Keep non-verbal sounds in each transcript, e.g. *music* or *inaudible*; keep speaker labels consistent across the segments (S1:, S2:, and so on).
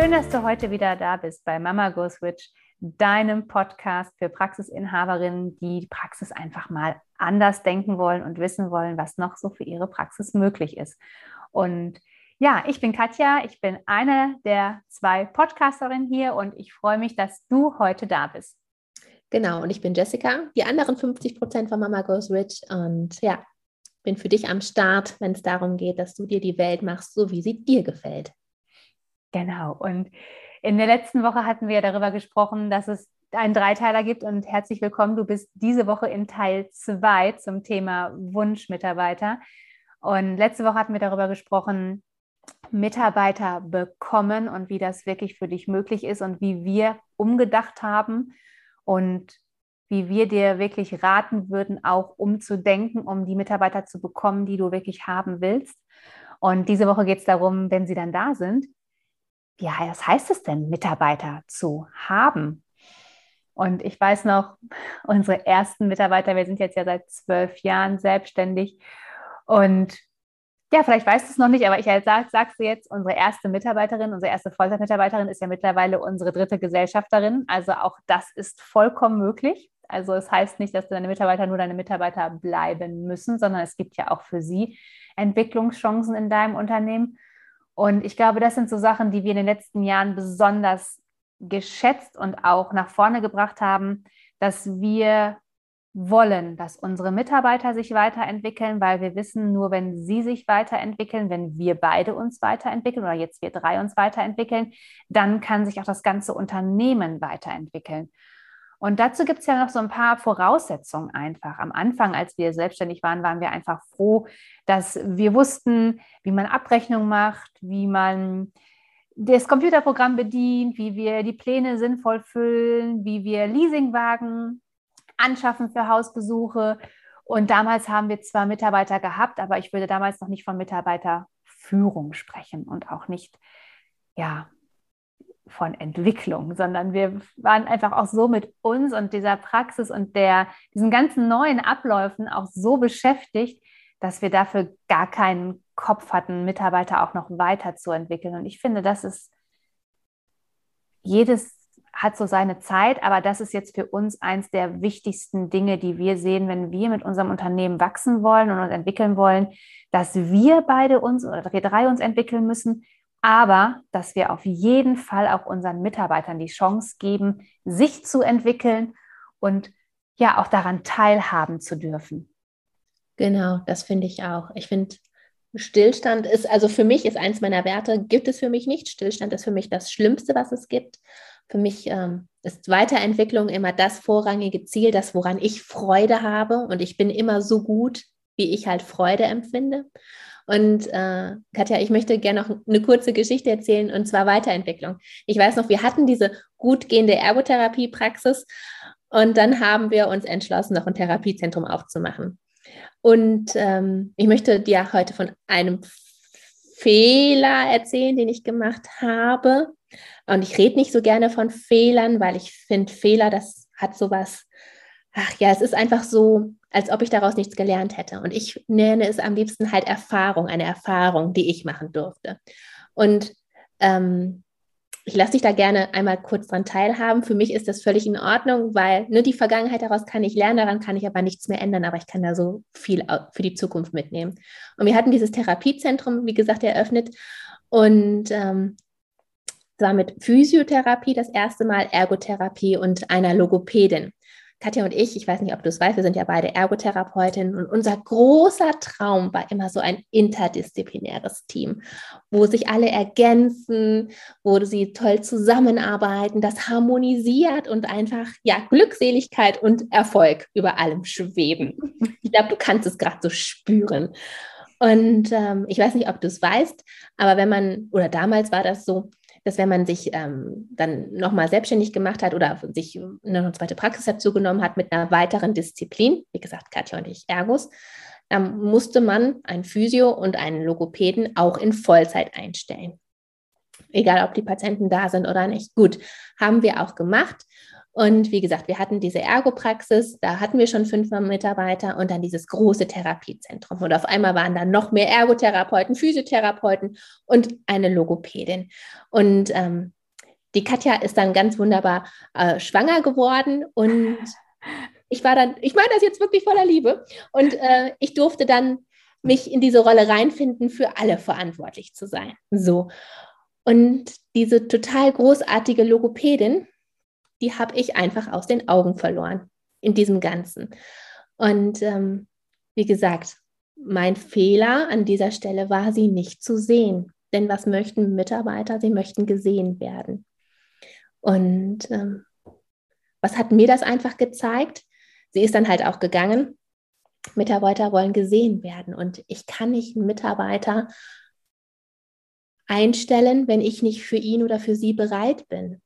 S1: Schön, dass du heute wieder da bist bei Mama Go Switch, deinem Podcast für Praxisinhaberinnen, die die Praxis einfach mal anders denken wollen und wissen wollen, was noch so für ihre Praxis möglich ist. Und ja, ich bin Katja, ich bin eine der zwei Podcasterinnen hier und ich freue mich, dass du heute da bist.
S2: Genau, und ich bin Jessica, die anderen 50 Prozent von Mama Goes Rich und ja, bin für dich am Start, wenn es darum geht, dass du dir die Welt machst, so wie sie dir gefällt.
S1: Genau. Und in der letzten Woche hatten wir darüber gesprochen, dass es einen Dreiteiler gibt und herzlich willkommen. Du bist diese Woche in Teil 2 zum Thema Wunschmitarbeiter. Und letzte Woche hatten wir darüber gesprochen, Mitarbeiter bekommen und wie das wirklich für dich möglich ist und wie wir umgedacht haben und wie wir dir wirklich raten würden, auch umzudenken, um die Mitarbeiter zu bekommen, die du wirklich haben willst. Und diese Woche geht es darum, wenn sie dann da sind, ja, was heißt es denn, Mitarbeiter zu haben? Und ich weiß noch, *laughs* unsere ersten Mitarbeiter, wir sind jetzt ja seit zwölf Jahren selbstständig. Und ja, vielleicht weißt du es noch nicht, aber ich sag, sag's dir jetzt, unsere erste Mitarbeiterin, unsere erste Vollzeitmitarbeiterin ist ja mittlerweile unsere dritte Gesellschafterin. Also auch das ist vollkommen möglich. Also es heißt nicht, dass deine Mitarbeiter nur deine Mitarbeiter bleiben müssen, sondern es gibt ja auch für sie Entwicklungschancen in deinem Unternehmen. Und ich glaube, das sind so Sachen, die wir in den letzten Jahren besonders geschätzt und auch nach vorne gebracht haben, dass wir wollen, dass unsere Mitarbeiter sich weiterentwickeln, weil wir wissen, nur wenn sie sich weiterentwickeln, wenn wir beide uns weiterentwickeln oder jetzt wir drei uns weiterentwickeln, dann kann sich auch das ganze Unternehmen weiterentwickeln. Und dazu gibt es ja noch so ein paar Voraussetzungen einfach. Am Anfang, als wir selbstständig waren, waren wir einfach froh, dass wir wussten, wie man Abrechnung macht, wie man das Computerprogramm bedient, wie wir die Pläne sinnvoll füllen, wie wir Leasingwagen anschaffen für Hausbesuche. Und damals haben wir zwar Mitarbeiter gehabt, aber ich würde damals noch nicht von Mitarbeiterführung sprechen und auch nicht, ja, von Entwicklung, sondern wir waren einfach auch so mit uns und dieser Praxis und der, diesen ganzen neuen Abläufen auch so beschäftigt, dass wir dafür gar keinen Kopf hatten, Mitarbeiter auch noch weiterzuentwickeln. Und ich finde, das ist, jedes hat so seine Zeit, aber das ist jetzt für uns eins der wichtigsten Dinge, die wir sehen, wenn wir mit unserem Unternehmen wachsen wollen und uns entwickeln wollen, dass wir beide uns oder wir drei uns entwickeln müssen, aber dass wir auf jeden Fall auch unseren Mitarbeitern die Chance geben, sich zu entwickeln und ja auch daran teilhaben zu dürfen.
S2: Genau, das finde ich auch. Ich finde, Stillstand ist, also für mich ist eins meiner Werte, gibt es für mich nicht. Stillstand ist für mich das Schlimmste, was es gibt. Für mich ähm, ist Weiterentwicklung immer das vorrangige Ziel, das, woran ich Freude habe. Und ich bin immer so gut, wie ich halt Freude empfinde. Und äh, Katja, ich möchte gerne noch eine kurze Geschichte erzählen und zwar Weiterentwicklung. Ich weiß noch, wir hatten diese gut gehende Ergotherapie-Praxis und dann haben wir uns entschlossen, noch ein Therapiezentrum aufzumachen. Und ähm, ich möchte dir heute von einem Fehler erzählen, den ich gemacht habe. Und ich rede nicht so gerne von Fehlern, weil ich finde, Fehler, das hat sowas, ach ja, es ist einfach so, als ob ich daraus nichts gelernt hätte. Und ich nenne es am liebsten halt Erfahrung, eine Erfahrung, die ich machen durfte. Und ähm, ich lasse dich da gerne einmal kurz dran teilhaben. Für mich ist das völlig in Ordnung, weil ne, die Vergangenheit daraus kann ich lernen, daran kann ich aber nichts mehr ändern, aber ich kann da so viel für die Zukunft mitnehmen. Und wir hatten dieses Therapiezentrum, wie gesagt, eröffnet und ähm, mit Physiotherapie das erste Mal, Ergotherapie und einer Logopädin. Katja und ich, ich weiß nicht, ob du es weißt, wir sind ja beide Ergotherapeutinnen und unser großer Traum war immer so ein interdisziplinäres Team, wo sich alle ergänzen, wo sie toll zusammenarbeiten, das harmonisiert und einfach ja Glückseligkeit und Erfolg über allem schweben. Ich glaube, du kannst es gerade so spüren. Und ähm, ich weiß nicht, ob du es weißt, aber wenn man, oder damals war das so, dass wenn man sich ähm, dann nochmal selbstständig gemacht hat oder sich eine zweite Praxis dazu genommen hat mit einer weiteren Disziplin, wie gesagt, Katja und ich Ergos, dann musste man einen Physio und einen Logopäden auch in Vollzeit einstellen. Egal, ob die Patienten da sind oder nicht. Gut, haben wir auch gemacht. Und wie gesagt, wir hatten diese Ergopraxis, da hatten wir schon fünf Mitarbeiter und dann dieses große Therapiezentrum. Und auf einmal waren da noch mehr Ergotherapeuten, Physiotherapeuten und eine Logopädin. Und ähm, die Katja ist dann ganz wunderbar äh, schwanger geworden und *laughs* ich war dann, ich meine das jetzt wirklich voller Liebe und äh, ich durfte dann mich in diese Rolle reinfinden, für alle verantwortlich zu sein. So. Und diese total großartige Logopädin, die habe ich einfach aus den Augen verloren in diesem Ganzen. Und ähm, wie gesagt, mein Fehler an dieser Stelle war, sie nicht zu sehen. Denn was möchten Mitarbeiter? Sie möchten gesehen werden. Und ähm, was hat mir das einfach gezeigt? Sie ist dann halt auch gegangen. Mitarbeiter wollen gesehen werden. Und ich kann nicht einen Mitarbeiter einstellen, wenn ich nicht für ihn oder für sie bereit bin.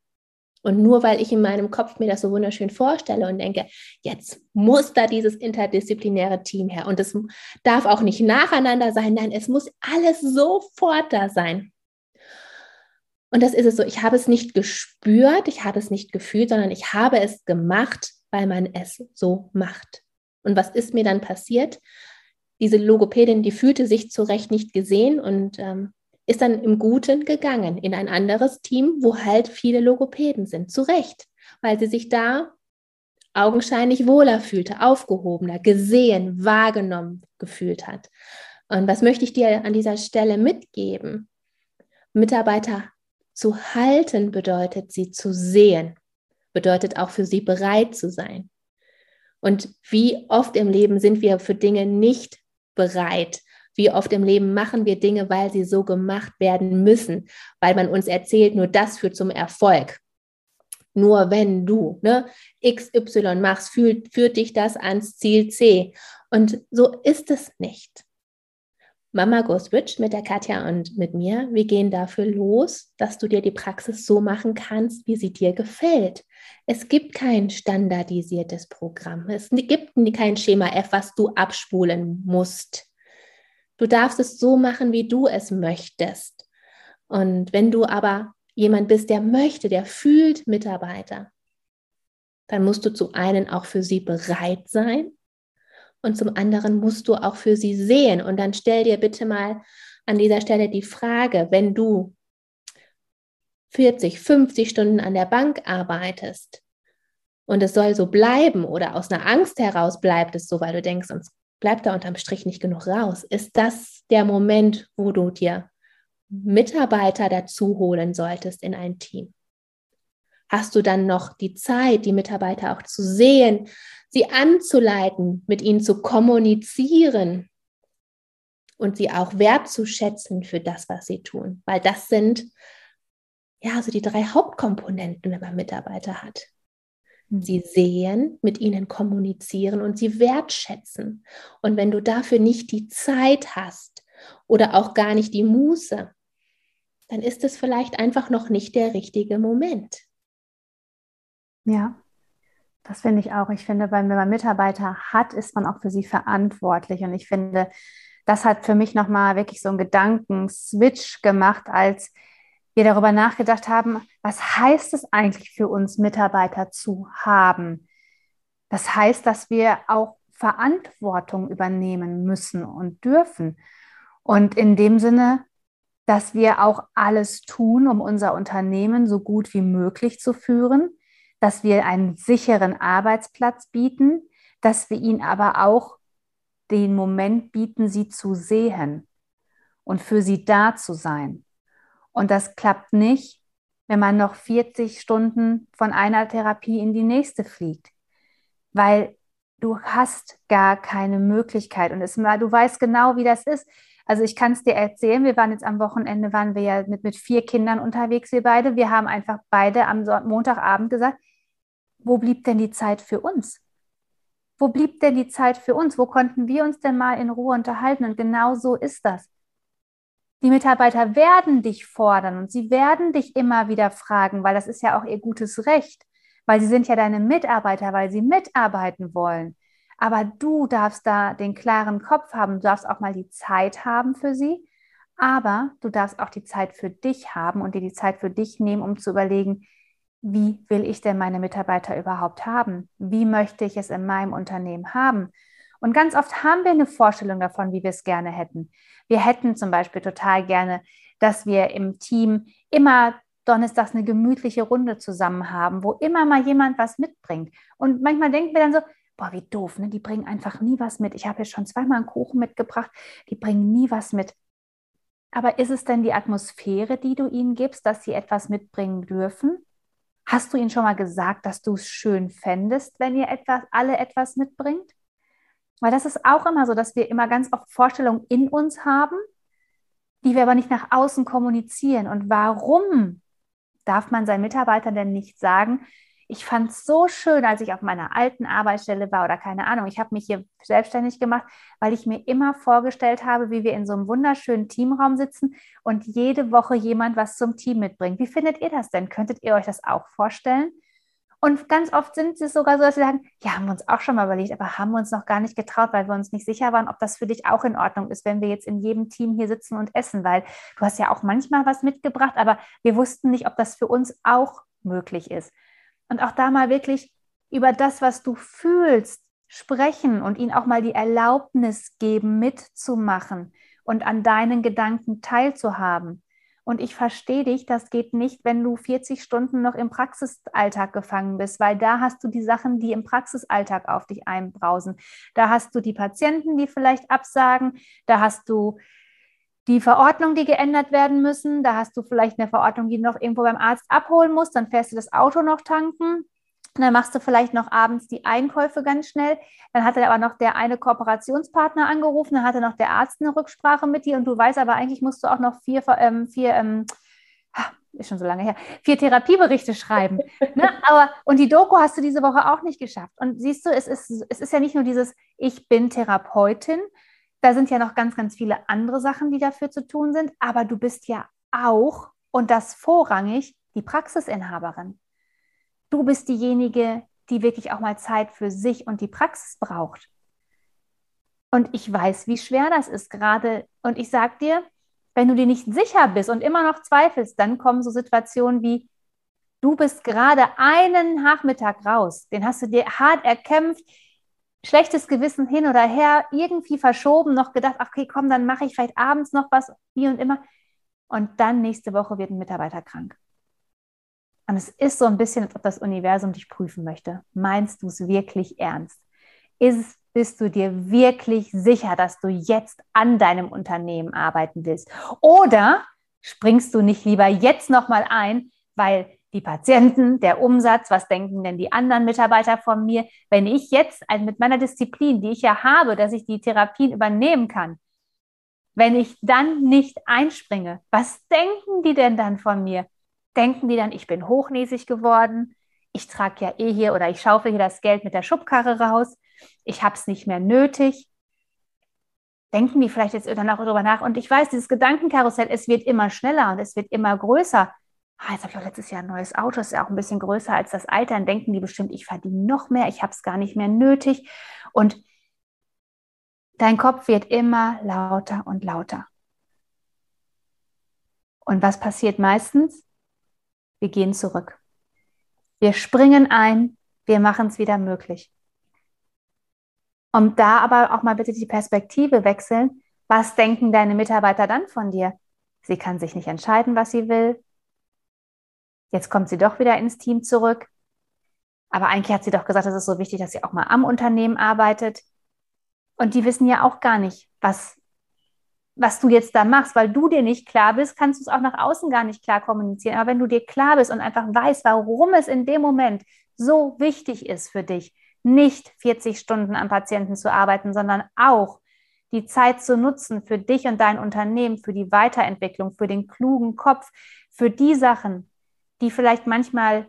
S2: Und nur weil ich in meinem Kopf mir das so wunderschön vorstelle und denke, jetzt muss da dieses interdisziplinäre Team her und es darf auch nicht nacheinander sein, nein, es muss alles sofort da sein. Und das ist es so, ich habe es nicht gespürt, ich habe es nicht gefühlt, sondern ich habe es gemacht, weil man es so macht. Und was ist mir dann passiert? Diese Logopädin, die fühlte sich zu Recht nicht gesehen und ähm, ist dann im Guten gegangen in ein anderes Team, wo halt viele Logopäden sind. Zu Recht, weil sie sich da augenscheinlich wohler fühlte, aufgehobener, gesehen, wahrgenommen gefühlt hat. Und was möchte ich dir an dieser Stelle mitgeben? Mitarbeiter zu halten bedeutet, sie zu sehen, bedeutet auch für sie bereit zu sein. Und wie oft im Leben sind wir für Dinge nicht bereit, wie oft im Leben machen wir Dinge, weil sie so gemacht werden müssen, weil man uns erzählt, nur das führt zum Erfolg. Nur wenn du ne, XY machst, führt, führt dich das ans Ziel C. Und so ist es nicht. Mama Goes Rich mit der Katja und mit mir, wir gehen dafür los, dass du dir die Praxis so machen kannst, wie sie dir gefällt. Es gibt kein standardisiertes Programm. Es gibt kein Schema F, was du abspulen musst. Du darfst es so machen, wie du es möchtest. Und wenn du aber jemand bist, der möchte, der fühlt Mitarbeiter, dann musst du zum einen auch für sie bereit sein und zum anderen musst du auch für sie sehen. Und dann stell dir bitte mal an dieser Stelle die Frage, wenn du 40, 50 Stunden an der Bank arbeitest und es soll so bleiben oder aus einer Angst heraus bleibt es so, weil du denkst, sonst bleibt da unterm Strich nicht genug raus. Ist das der Moment, wo du dir Mitarbeiter dazu holen solltest in ein Team? Hast du dann noch die Zeit, die Mitarbeiter auch zu sehen, sie anzuleiten, mit ihnen zu kommunizieren und sie auch wertzuschätzen für das, was sie tun? Weil das sind ja so die drei Hauptkomponenten, wenn man Mitarbeiter hat sie sehen, mit ihnen kommunizieren und sie wertschätzen. Und wenn du dafür nicht die Zeit hast oder auch gar nicht die Muße, dann ist es vielleicht einfach noch nicht der richtige Moment.
S1: Ja, das finde ich auch. Ich finde, wenn man Mitarbeiter hat, ist man auch für sie verantwortlich. Und ich finde, das hat für mich nochmal wirklich so einen Gedankenswitch gemacht, als wir darüber nachgedacht haben, was heißt es eigentlich für uns, Mitarbeiter zu haben? Das heißt, dass wir auch Verantwortung übernehmen müssen und dürfen. Und in dem Sinne, dass wir auch alles tun, um unser Unternehmen so gut wie möglich zu führen, dass wir einen sicheren Arbeitsplatz bieten, dass wir ihnen aber auch den Moment bieten, sie zu sehen und für sie da zu sein. Und das klappt nicht, wenn man noch 40 Stunden von einer Therapie in die nächste fliegt. weil du hast gar keine Möglichkeit und es, du weißt genau, wie das ist. Also ich kann es dir erzählen, wir waren jetzt am Wochenende, waren wir ja mit, mit vier Kindern unterwegs, wir beide. Wir haben einfach beide am Montagabend gesagt, wo blieb denn die Zeit für uns? Wo blieb denn die Zeit für uns? Wo konnten wir uns denn mal in Ruhe unterhalten? Und genau so ist das. Die Mitarbeiter werden dich fordern und sie werden dich immer wieder fragen, weil das ist ja auch ihr gutes Recht, weil sie sind ja deine Mitarbeiter, weil sie mitarbeiten wollen. Aber du darfst da den klaren Kopf haben, du darfst auch mal die Zeit haben für sie, aber du darfst auch die Zeit für dich haben und dir die Zeit für dich nehmen, um zu überlegen, wie will ich denn meine Mitarbeiter überhaupt haben? Wie möchte ich es in meinem Unternehmen haben? Und ganz oft haben wir eine Vorstellung davon, wie wir es gerne hätten. Wir hätten zum Beispiel total gerne, dass wir im Team immer donnerstags eine gemütliche Runde zusammen haben, wo immer mal jemand was mitbringt. Und manchmal denken wir dann so, boah, wie doof, ne? die bringen einfach nie was mit. Ich habe jetzt schon zweimal einen Kuchen mitgebracht, die bringen nie was mit. Aber ist es denn die Atmosphäre, die du ihnen gibst, dass sie etwas mitbringen dürfen? Hast du ihnen schon mal gesagt, dass du es schön fändest, wenn ihr etwas, alle etwas mitbringt? Weil das ist auch immer so, dass wir immer ganz oft Vorstellungen in uns haben, die wir aber nicht nach außen kommunizieren. Und warum darf man seinen Mitarbeitern denn nicht sagen, ich fand es so schön, als ich auf meiner alten Arbeitsstelle war oder keine Ahnung. Ich habe mich hier selbstständig gemacht, weil ich mir immer vorgestellt habe, wie wir in so einem wunderschönen Teamraum sitzen und jede Woche jemand was zum Team mitbringt. Wie findet ihr das denn? Könntet ihr euch das auch vorstellen? Und ganz oft sind es sogar so, dass sie sagen, ja, haben wir uns auch schon mal überlegt, aber haben wir uns noch gar nicht getraut, weil wir uns nicht sicher waren, ob das für dich auch in Ordnung ist, wenn wir jetzt in jedem Team hier sitzen und essen, weil du hast ja auch manchmal was mitgebracht, aber wir wussten nicht, ob das für uns auch möglich ist. Und auch da mal wirklich über das, was du fühlst, sprechen und ihnen auch mal die Erlaubnis geben, mitzumachen und an deinen Gedanken teilzuhaben. Und ich verstehe dich, das geht nicht, wenn du 40 Stunden noch im Praxisalltag gefangen bist, weil da hast du die Sachen, die im Praxisalltag auf dich einbrausen. Da hast du die Patienten, die vielleicht absagen, da hast du die Verordnung, die geändert werden müssen. Da hast du vielleicht eine Verordnung, die du noch irgendwo beim Arzt abholen musst. Dann fährst du das Auto noch tanken. Und dann machst du vielleicht noch abends die Einkäufe ganz schnell. Dann hat er aber noch der eine Kooperationspartner angerufen. Dann hatte noch der Arzt eine Rücksprache mit dir. Und du weißt aber eigentlich, musst du auch noch vier, ähm, vier ähm, ist schon so lange her, vier Therapieberichte schreiben. *laughs* ne? Aber, und die Doku hast du diese Woche auch nicht geschafft. Und siehst du, es ist, es ist ja nicht nur dieses, ich bin Therapeutin, da sind ja noch ganz, ganz viele andere Sachen, die dafür zu tun sind. Aber du bist ja auch, und das vorrangig, die Praxisinhaberin. Du bist diejenige, die wirklich auch mal Zeit für sich und die Praxis braucht. Und ich weiß, wie schwer das ist gerade. Und ich sage dir, wenn du dir nicht sicher bist und immer noch zweifelst, dann kommen so Situationen wie, du bist gerade einen Nachmittag raus, den hast du dir hart erkämpft, schlechtes Gewissen hin oder her, irgendwie verschoben, noch gedacht, okay, komm, dann mache ich vielleicht abends noch was, wie und immer. Und dann nächste Woche wird ein Mitarbeiter krank. Und es ist so ein bisschen, als ob das Universum dich prüfen möchte. Meinst du es wirklich ernst? Ist, bist du dir wirklich sicher, dass du jetzt an deinem Unternehmen arbeiten willst? Oder springst du nicht lieber jetzt nochmal ein, weil die Patienten, der Umsatz, was denken denn die anderen Mitarbeiter von mir, wenn ich jetzt also mit meiner Disziplin, die ich ja habe, dass ich die Therapien übernehmen kann, wenn ich dann nicht einspringe, was denken die denn dann von mir? Denken die dann, ich bin hochnäsig geworden, ich trage ja eh hier oder ich schaufel hier das Geld mit der Schubkarre raus, ich habe es nicht mehr nötig. Denken die vielleicht jetzt dann auch darüber nach? Und ich weiß, dieses Gedankenkarussell, es wird immer schneller und es wird immer größer ah, jetzt habe ich auch letztes Jahr ein neues Auto, ist ja auch ein bisschen größer als das alte, dann denken die bestimmt, ich verdiene noch mehr, ich habe es gar nicht mehr nötig. Und dein Kopf wird immer lauter und lauter. Und was passiert meistens? Wir gehen zurück. Wir springen ein, wir machen es wieder möglich. Und da aber auch mal bitte die Perspektive wechseln. Was denken deine Mitarbeiter dann von dir? Sie kann sich nicht entscheiden, was sie will. Jetzt kommt sie doch wieder ins Team zurück. Aber eigentlich hat sie doch gesagt, es ist so wichtig, dass sie auch mal am Unternehmen arbeitet. Und die wissen ja auch gar nicht, was, was du jetzt da machst, weil du dir nicht klar bist, kannst du es auch nach außen gar nicht klar kommunizieren. Aber wenn du dir klar bist und einfach weißt, warum es in dem Moment so wichtig ist für dich, nicht 40 Stunden am Patienten zu arbeiten, sondern auch die Zeit zu nutzen für dich und dein Unternehmen, für die Weiterentwicklung, für den klugen Kopf, für die Sachen, die vielleicht manchmal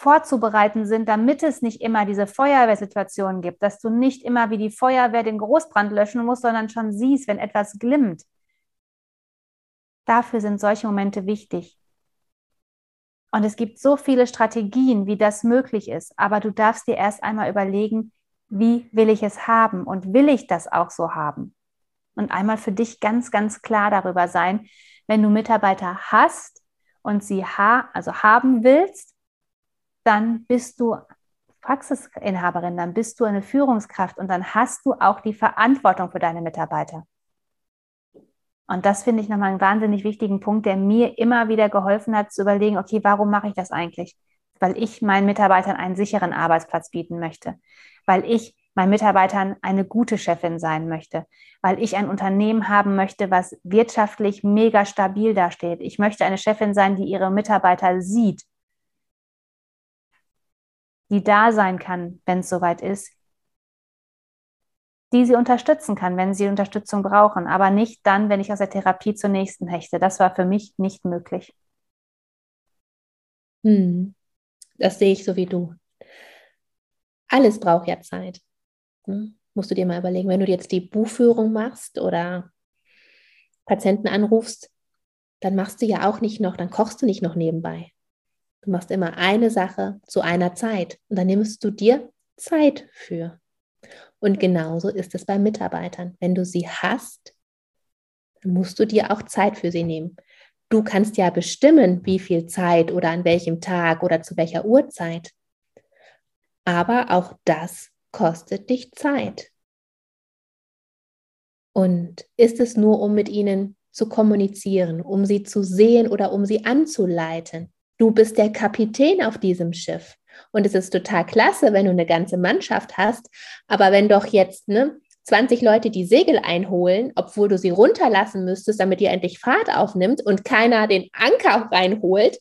S1: vorzubereiten sind, damit es nicht immer diese Feuerwehrsituationen gibt, dass du nicht immer wie die Feuerwehr den Großbrand löschen musst, sondern schon siehst, wenn etwas glimmt. Dafür sind solche Momente wichtig. Und es gibt so viele Strategien, wie das möglich ist, aber du darfst dir erst einmal überlegen, wie will ich es haben und will ich das auch so haben? Und einmal für dich ganz, ganz klar darüber sein, wenn du Mitarbeiter hast und sie ha also haben willst, dann bist du Praxisinhaberin, dann bist du eine Führungskraft und dann hast du auch die Verantwortung für deine Mitarbeiter. Und das finde ich nochmal einen wahnsinnig wichtigen Punkt, der mir immer wieder geholfen hat zu überlegen, okay, warum mache ich das eigentlich? Weil ich meinen Mitarbeitern einen sicheren Arbeitsplatz bieten möchte, weil ich meinen Mitarbeitern eine gute Chefin sein möchte, weil ich ein Unternehmen haben möchte, was wirtschaftlich mega stabil dasteht. Ich möchte eine Chefin sein, die ihre Mitarbeiter sieht, die da sein kann, wenn es soweit ist, die sie unterstützen kann, wenn sie Unterstützung brauchen, aber nicht dann, wenn ich aus der Therapie zur nächsten hechte. Das war für mich nicht möglich.
S2: Hm. Das sehe ich so wie du. Alles braucht ja Zeit. Hm. Musst du dir mal überlegen, wenn du jetzt die Buchführung machst oder Patienten anrufst, dann machst du ja auch nicht noch, dann kochst du nicht noch nebenbei. Du machst immer eine Sache zu einer Zeit und dann nimmst du dir Zeit für. Und genauso ist es bei Mitarbeitern. Wenn du sie hast, dann musst du dir auch Zeit für sie nehmen. Du kannst ja bestimmen, wie viel Zeit oder an welchem Tag oder zu welcher Uhrzeit. Aber auch das kostet dich Zeit. Und ist es nur, um mit ihnen zu kommunizieren, um sie zu sehen oder um sie anzuleiten? Du bist der Kapitän auf diesem Schiff. Und es ist total klasse, wenn du eine ganze Mannschaft hast. Aber wenn doch jetzt ne, 20 Leute die Segel einholen, obwohl du sie runterlassen müsstest, damit ihr endlich Fahrt aufnimmt und keiner den Anker reinholt,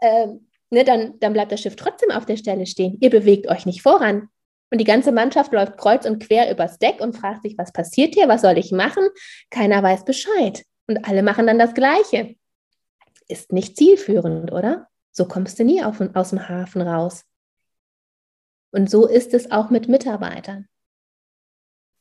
S2: äh, ne, dann, dann bleibt das Schiff trotzdem auf der Stelle stehen. Ihr bewegt euch nicht voran. Und die ganze Mannschaft läuft kreuz und quer übers Deck und fragt sich, was passiert hier, was soll ich machen? Keiner weiß Bescheid. Und alle machen dann das Gleiche. Ist nicht zielführend, oder? So kommst du nie auf, aus dem Hafen raus. Und so ist es auch mit Mitarbeitern.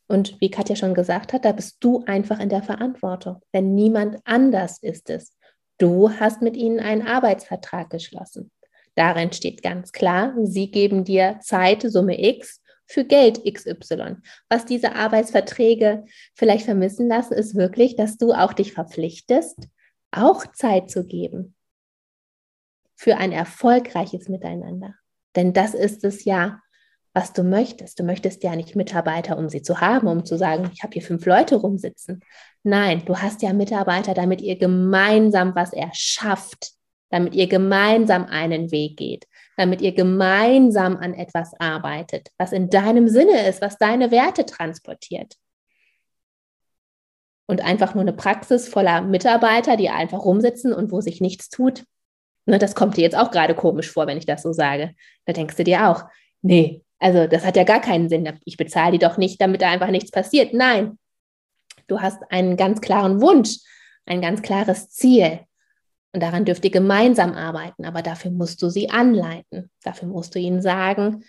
S2: Und wie Katja schon gesagt hat, da bist du einfach in der Verantwortung, denn niemand anders ist es. Du hast mit ihnen einen Arbeitsvertrag geschlossen. Darin steht ganz klar, sie geben dir Zeit, Summe X, für Geld XY. Was diese Arbeitsverträge vielleicht vermissen lassen, ist wirklich, dass du auch dich verpflichtest, auch Zeit zu geben für ein erfolgreiches Miteinander. Denn das ist es ja, was du möchtest. Du möchtest ja nicht Mitarbeiter, um sie zu haben, um zu sagen, ich habe hier fünf Leute rumsitzen. Nein, du hast ja Mitarbeiter, damit ihr gemeinsam was erschafft, damit ihr gemeinsam einen Weg geht, damit ihr gemeinsam an etwas arbeitet, was in deinem Sinne ist, was deine Werte transportiert. Und einfach nur eine Praxis voller Mitarbeiter, die einfach rumsitzen und wo sich nichts tut, Ne, das kommt dir jetzt auch gerade komisch vor, wenn ich das so sage. Da denkst du dir auch, nee, also das hat ja gar keinen Sinn. Ich bezahle die doch nicht, damit da einfach nichts passiert. Nein, du hast einen ganz klaren Wunsch, ein ganz klares Ziel. Und daran dürft ihr gemeinsam arbeiten, aber dafür musst du sie anleiten. Dafür musst du ihnen sagen,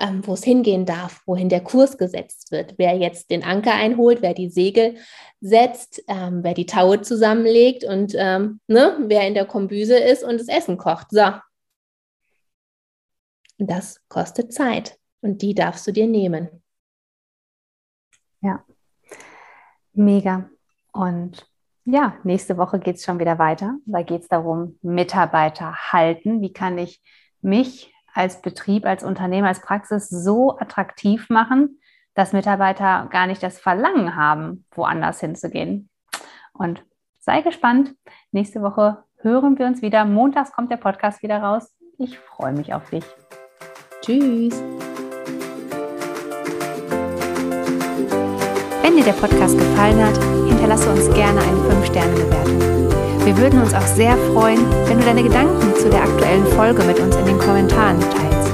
S2: ähm, wo es hingehen darf, wohin der Kurs gesetzt wird, wer jetzt den Anker einholt, wer die Segel setzt, ähm, wer die Taue zusammenlegt und ähm, ne, wer in der Kombüse ist und das Essen kocht. So. Das kostet Zeit und die darfst du dir nehmen.
S1: Ja, mega. Und ja, nächste Woche geht es schon wieder weiter. Da geht es darum, Mitarbeiter halten. Wie kann ich mich als Betrieb, als Unternehmer, als Praxis so attraktiv machen, dass Mitarbeiter gar nicht das Verlangen haben, woanders hinzugehen. Und sei gespannt. Nächste Woche hören wir uns wieder. Montags kommt der Podcast wieder raus. Ich freue mich auf dich.
S2: Tschüss.
S1: Wenn dir der Podcast gefallen hat, hinterlasse uns gerne eine 5-Sterne-Bewertung. Wir würden uns auch sehr freuen, wenn du deine Gedanken zu der aktuellen Folge mit uns in den Kommentaren teilst.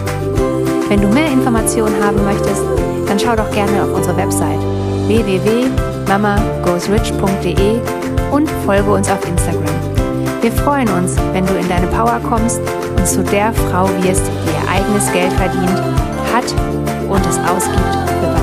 S1: Wenn du mehr Informationen haben möchtest, dann schau doch gerne auf unsere Website www.mamagoesrich.de und folge uns auf Instagram. Wir freuen uns, wenn du in deine Power kommst und zu der Frau wirst, die ihr eigenes Geld verdient, hat und es ausgibt für